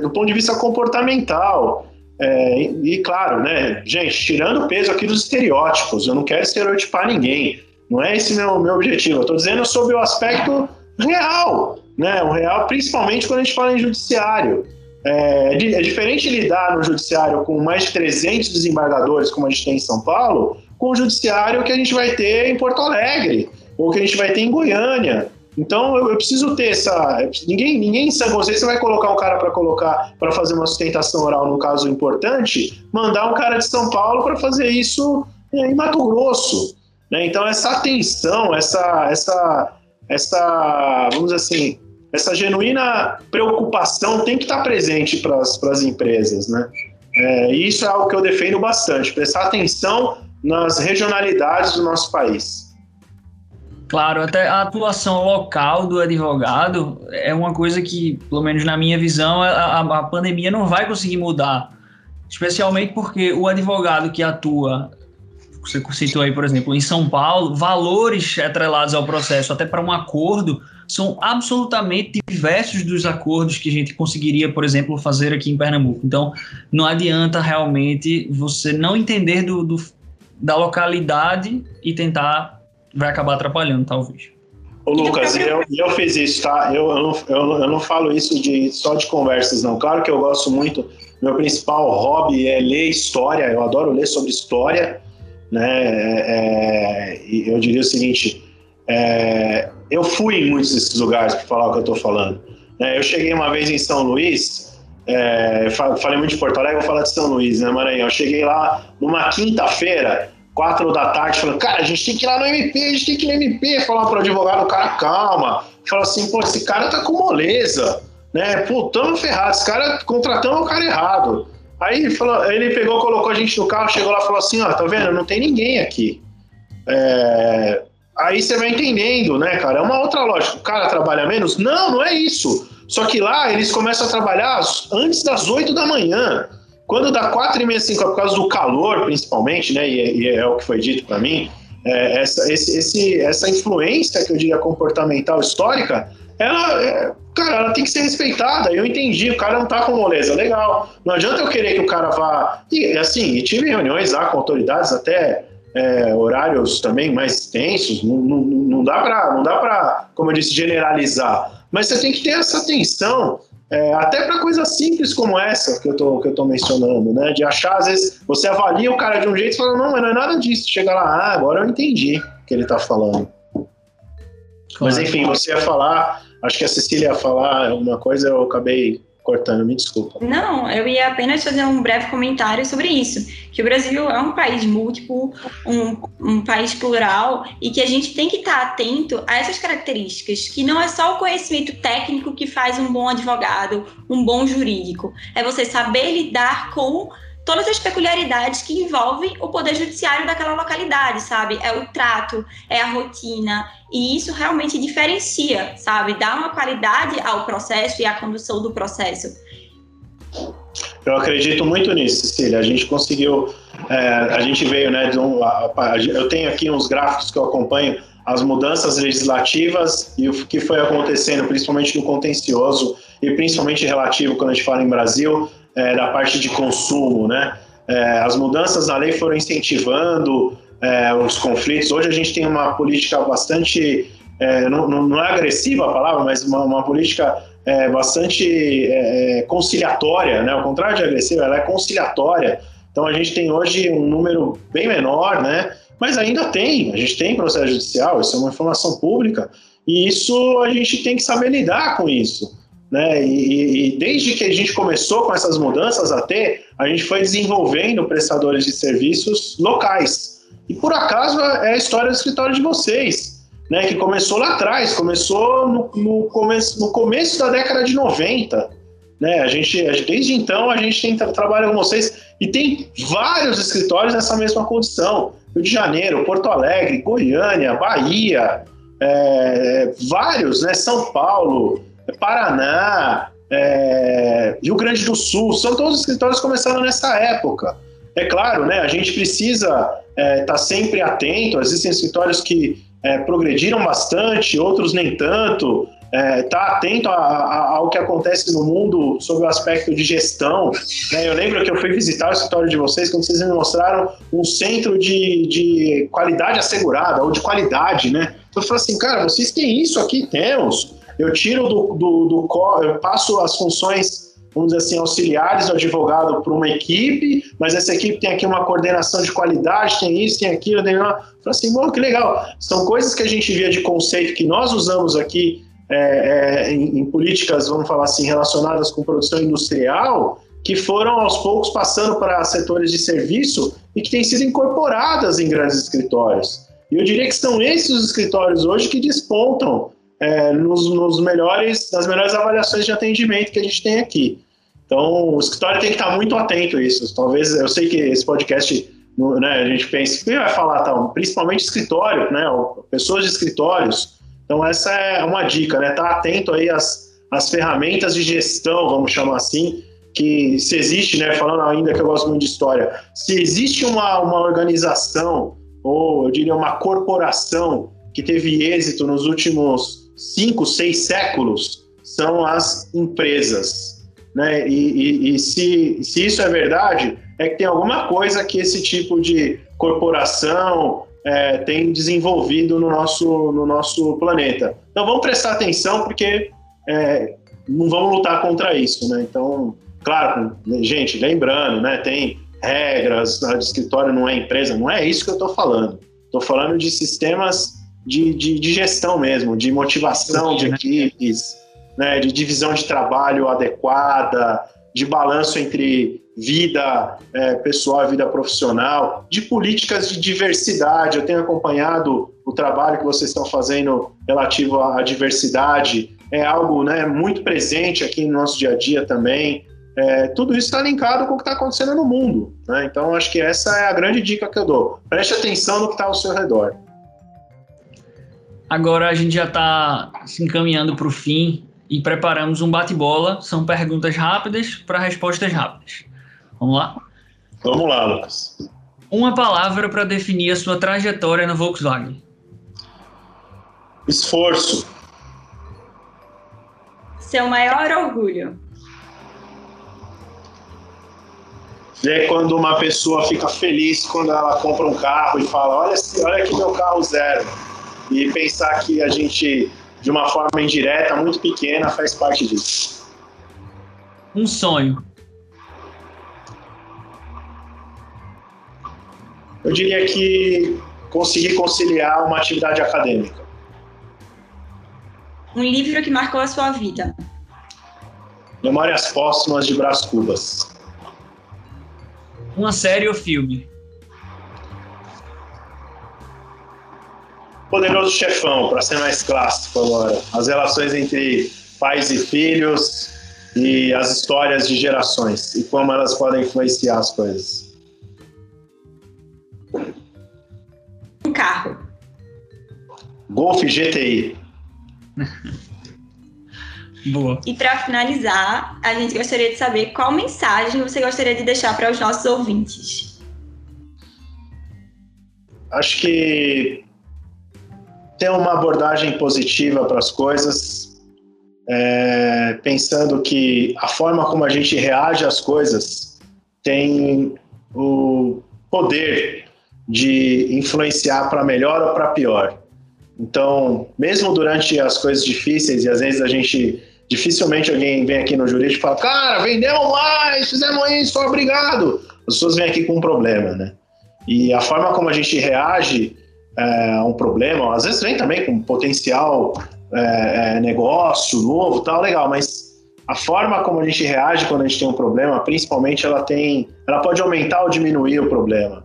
do ponto de vista comportamental. É, e, e, claro, né, gente, tirando o peso aqui dos estereótipos, eu não quero estereotipar ninguém. Não é esse meu, meu objetivo. Eu estou dizendo sobre o aspecto real, né? O real, principalmente quando a gente fala em judiciário. É, é diferente lidar no judiciário com mais de 300 desembargadores, como a gente tem em São Paulo, com o judiciário que a gente vai ter em Porto Alegre, ou que a gente vai ter em Goiânia. Então eu, eu preciso ter essa. Ninguém, ninguém em José você vai colocar um cara para colocar para fazer uma sustentação oral no caso importante, mandar um cara de São Paulo para fazer isso é, em Mato Grosso. Né? Então essa atenção, essa, essa, essa, vamos dizer assim, essa genuína preocupação tem que estar presente para as empresas, né? É, isso é algo que eu defendo bastante, prestar atenção nas regionalidades do nosso país. Claro, até a atuação local do advogado é uma coisa que, pelo menos na minha visão, a, a pandemia não vai conseguir mudar. Especialmente porque o advogado que atua, você citou aí, por exemplo, em São Paulo, valores atrelados ao processo, até para um acordo, são absolutamente diversos dos acordos que a gente conseguiria, por exemplo, fazer aqui em Pernambuco. Então, não adianta realmente você não entender do, do da localidade e tentar vai acabar atrapalhando, talvez. Ô, Lucas, eu, eu fiz isso, tá? Eu, eu, não, eu, eu não falo isso de, só de conversas, não. Claro que eu gosto muito, meu principal hobby é ler história, eu adoro ler sobre história, né? É, é eu diria o seguinte, é, eu fui em muitos desses lugares para falar o que eu estou falando. Né? Eu cheguei uma vez em São Luís, é, falei muito de Porto Alegre, vou falar de São Luís, né, Maranhão? Eu cheguei lá numa quinta-feira, quatro da tarde, falando, cara, a gente tem que ir lá no MP, a gente tem que ir no MP, falar pro advogado, o cara, calma. Fala assim, pô, esse cara tá com moleza, né? Pô, tamo ferrado, esse cara, contratamos o cara errado. Aí falou, ele pegou, colocou a gente no carro, chegou lá e falou assim, ó, tá vendo, não tem ninguém aqui. É... Aí você vai entendendo, né, cara? É uma outra lógica. O cara trabalha menos? Não, não é isso. Só que lá eles começam a trabalhar antes das 8 da manhã. Quando dá 4 e meia, 5 por causa do calor, principalmente, né? E, e é o que foi dito para mim, é, essa, esse, esse, essa influência que eu diria comportamental histórica, ela, é, cara, ela tem que ser respeitada. Eu entendi, o cara não tá com moleza, legal. Não adianta eu querer que o cara vá. E assim, tive reuniões lá com autoridades até é, horários também mais tensos. Não, não, não dá para, como eu disse, generalizar. Mas você tem que ter essa atenção, é, até para coisas simples como essa que eu tô, que eu tô mencionando, né? De achar, às vezes, você avalia o cara de um jeito e fala, não, mas não é nada disso. Chega lá, ah, agora eu entendi o que ele tá falando. Claro. Mas enfim, você ia falar, acho que a Cecília ia falar alguma coisa, eu acabei cortando, me desculpa. Não, eu ia apenas fazer um breve comentário sobre isso, que o Brasil é um país múltiplo, um, um país plural, e que a gente tem que estar atento a essas características, que não é só o conhecimento técnico que faz um bom advogado, um bom jurídico, é você saber lidar com todas as peculiaridades que envolvem o poder judiciário daquela localidade, sabe? É o trato, é a rotina, e isso realmente diferencia, sabe? Dá uma qualidade ao processo e à condução do processo. Eu acredito muito nisso, Cecília. A gente conseguiu, é, a gente veio, né? Um, a, a, eu tenho aqui uns gráficos que eu acompanho as mudanças legislativas e o que foi acontecendo, principalmente no contencioso e principalmente relativo quando a gente fala em Brasil, é, da parte de consumo, né? É, as mudanças na lei foram incentivando é, os conflitos. Hoje a gente tem uma política bastante, é, não, não, é agressiva a palavra, mas uma, uma política é, bastante é, conciliatória, né? Ao contrário de agressiva, ela é conciliatória. Então a gente tem hoje um número bem menor, né? Mas ainda tem, a gente tem processo judicial, isso é uma informação pública, e isso a gente tem que saber lidar com isso. Né? E, e, desde que a gente começou com essas mudanças a ter, a gente foi desenvolvendo prestadores de serviços locais. E por acaso é a história do escritório de vocês, né? que começou lá atrás, começou no, no, começo, no começo da década de 90. né? A gente, desde então, a gente tem trabalho com vocês e tem vários escritórios nessa mesma condição. Rio de Janeiro, Porto Alegre, Goiânia, Bahia, é, vários, né? São Paulo, Paraná, é, Rio Grande do Sul, são todos escritórios que começaram nessa época. É claro, né? A gente precisa estar é, tá sempre atento. Existem escritórios que é, progrediram bastante, outros nem tanto é, tá atento a, a, ao que acontece no mundo sobre o aspecto de gestão. Né? Eu lembro que eu fui visitar o escritório de vocês quando vocês me mostraram um centro de, de qualidade assegurada, ou de qualidade, né? Então eu falei assim, cara, vocês têm isso aqui? Temos. Eu tiro do, do, do eu passo as funções vamos dizer assim, auxiliares do advogado para uma equipe, mas essa equipe tem aqui uma coordenação de qualidade, tem isso, tem aquilo, tem lá. Falei assim, bom, que legal. São coisas que a gente via de conceito que nós usamos aqui é, é, em, em, políticas, vamos falar assim, relacionadas com produção industrial, que foram aos poucos passando para setores de serviço e que têm sido incorporadas em grandes escritórios. E eu diria que são esses os escritórios hoje que despontam é, nos, nos, melhores, nas melhores avaliações de atendimento que a gente tem aqui. Então, o escritório tem que estar muito atento a isso. Talvez, eu sei que esse podcast, né, a gente pensa, quem vai falar, tal? principalmente escritório, né, pessoas de escritórios, então essa é uma dica, né? Tá atento aí às, às ferramentas de gestão, vamos chamar assim, que se existe, né? Falando ainda que eu gosto muito de história, se existe uma, uma organização ou eu diria uma corporação que teve êxito nos últimos cinco, seis séculos, são as empresas, né? E, e, e se, se isso é verdade, é que tem alguma coisa que esse tipo de corporação é, tem desenvolvido no nosso, no nosso planeta. Então vamos prestar atenção porque é, não vamos lutar contra isso, né? Então, claro, gente, lembrando, né? Tem regras, a escritório não é empresa, não é isso que eu estou falando. Estou falando de sistemas de, de, de, gestão mesmo, de motivação de né? equipes, né? De divisão de trabalho adequada, de balanço entre vida é, pessoal e vida profissional, de políticas de diversidade. Eu tenho acompanhado o trabalho que vocês estão fazendo relativo à diversidade, é algo né, muito presente aqui no nosso dia a dia também. É, tudo isso está linkado com o que está acontecendo no mundo. Né? Então, acho que essa é a grande dica que eu dou. Preste atenção no que está ao seu redor. Agora a gente já está se encaminhando para o fim e preparamos um bate-bola. São perguntas rápidas para respostas rápidas. Vamos lá? Vamos lá, Lucas. Uma palavra para definir a sua trajetória no Volkswagen. Esforço. Seu maior orgulho. Ver quando uma pessoa fica feliz quando ela compra um carro e fala: Olha, olha aqui meu carro zero. E pensar que a gente de uma forma indireta, muito pequena, faz parte disso. Um sonho. Eu diria que conseguir conciliar uma atividade acadêmica. Um livro que marcou a sua vida. Memórias Póstumas de Brás Cubas. Uma série ou filme? Poderoso Chefão, para ser mais clássico agora. As relações entre pais e filhos e as histórias de gerações e como elas podem influenciar as coisas. Um carro. Golf GTI. (laughs) Boa. E para finalizar, a gente gostaria de saber qual mensagem você gostaria de deixar para os nossos ouvintes. Acho que ter uma abordagem positiva para as coisas, é, pensando que a forma como a gente reage às coisas tem o poder de influenciar para melhor ou para pior. Então, mesmo durante as coisas difíceis, e às vezes a gente dificilmente alguém vem aqui no jurídico e fala, cara, vendemos mais, fizemos isso, obrigado. As pessoas vêm aqui com um problema, né? E a forma como a gente reage é, um problema, às vezes vem também com potencial é, é, negócio novo, tal, legal, mas a forma como a gente reage quando a gente tem um problema, principalmente ela tem, ela pode aumentar ou diminuir o problema,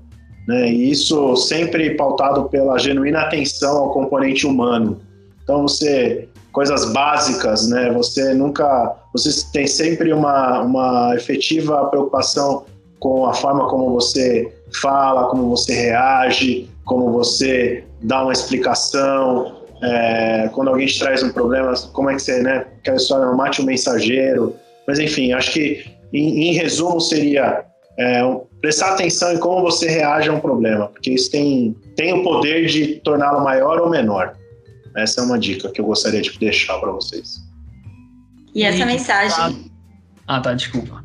né? E isso sempre pautado pela genuína atenção ao componente humano. Então você coisas básicas, né? Você nunca Você tem sempre uma, uma efetiva preocupação com a forma como você fala, como você reage, como você dá uma explicação. É, quando alguém te traz um problema, como é que você, né? Aquela história, não mate o um mensageiro. Mas enfim, acho que em, em resumo seria é, prestar atenção em como você reage a um problema, porque isso tem, tem o poder de torná-lo maior ou menor. Essa é uma dica que eu gostaria de deixar para vocês. E essa mensagem. Ah, tá, desculpa.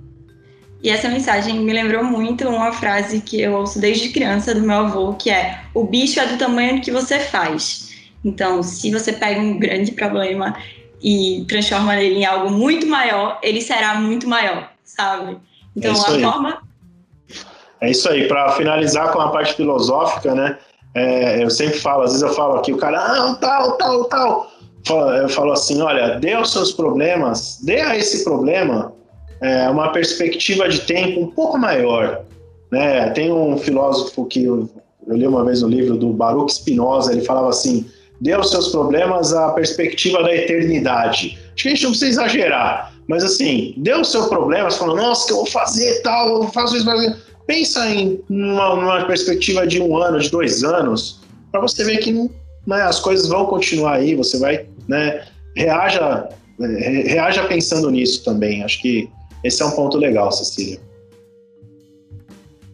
E essa mensagem me lembrou muito uma frase que eu ouço desde criança do meu avô, que é: o bicho é do tamanho que você faz. Então, se você pega um grande problema e transforma ele em algo muito maior, ele será muito maior, sabe? Então, é a aí. forma. É isso aí. Para finalizar com a parte filosófica, né? É, eu sempre falo, às vezes eu falo aqui, o cara, ah, tal, tal, tal. Eu falo assim: olha, dê aos seus problemas, dê a esse problema é, uma perspectiva de tempo um pouco maior. Né? Tem um filósofo que eu, eu li uma vez no livro do Baruch Spinoza, ele falava assim: dê aos seus problemas a perspectiva da eternidade. Acho que a gente não precisa exagerar, mas assim, dê o seu problema, falando, nossa, o que eu vou fazer tal, eu faço isso. Pensa em uma, uma perspectiva de um ano, de dois anos, para você ver que né, as coisas vão continuar aí, você vai, né, reaja, reaja pensando nisso também. Acho que esse é um ponto legal, Cecília.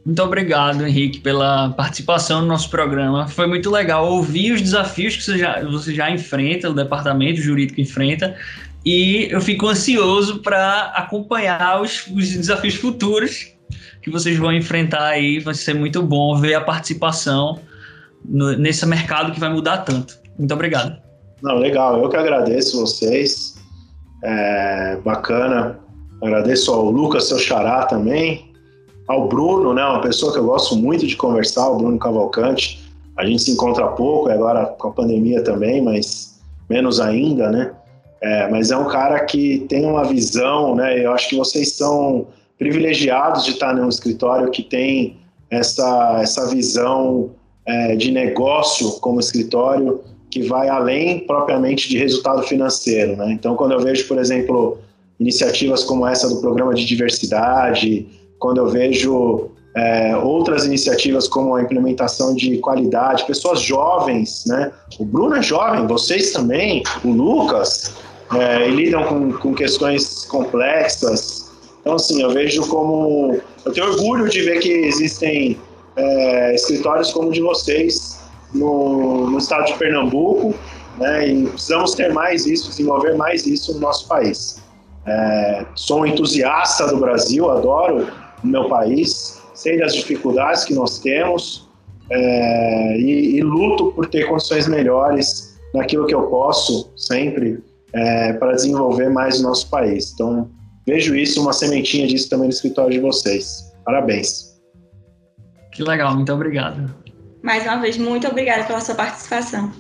Muito obrigado, Henrique, pela participação no nosso programa. Foi muito legal ouvir os desafios que você já, você já enfrenta, o departamento jurídico enfrenta, e eu fico ansioso para acompanhar os, os, desafios futuros que vocês vão enfrentar aí. Vai ser muito bom ver a participação no, nesse mercado que vai mudar tanto. Muito obrigado. Não, legal. Eu que agradeço vocês. É bacana. Agradeço ao Lucas, seu xará também ao Bruno, né, uma pessoa que eu gosto muito de conversar, o Bruno Cavalcante. A gente se encontra pouco, agora com a pandemia também, mas menos ainda, né? É, mas é um cara que tem uma visão, né? Eu acho que vocês são privilegiados de estar num escritório que tem essa, essa visão é, de negócio como escritório que vai além propriamente de resultado financeiro, né? Então, quando eu vejo, por exemplo, iniciativas como essa do programa de diversidade, quando eu vejo é, outras iniciativas como a implementação de qualidade, pessoas jovens, né? O Bruno é jovem, vocês também, o Lucas, é, lidam com, com questões complexas. Então, assim, eu vejo como. Eu tenho orgulho de ver que existem é, escritórios como o de vocês no, no estado de Pernambuco, né? E precisamos ter mais isso, desenvolver mais isso no nosso país. É, sou um entusiasta do Brasil, adoro no meu país, sei das dificuldades que nós temos é, e, e, luto por ter condições melhores naquilo que eu posso sempre é, para desenvolver mais o nosso país. Então, vejo isso, uma sementinha disso também no escritório de vocês. Parabéns. Que legal, muito obrigado. Mais uma vez, muito obrigada pela sua participação.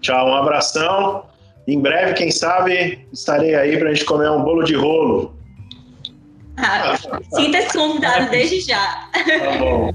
Tchau, um abração. Em breve, quem sabe, estarei aí para a gente comer um bolo de rolo. Ah, Sinta-se convidado desde já. Tá bom.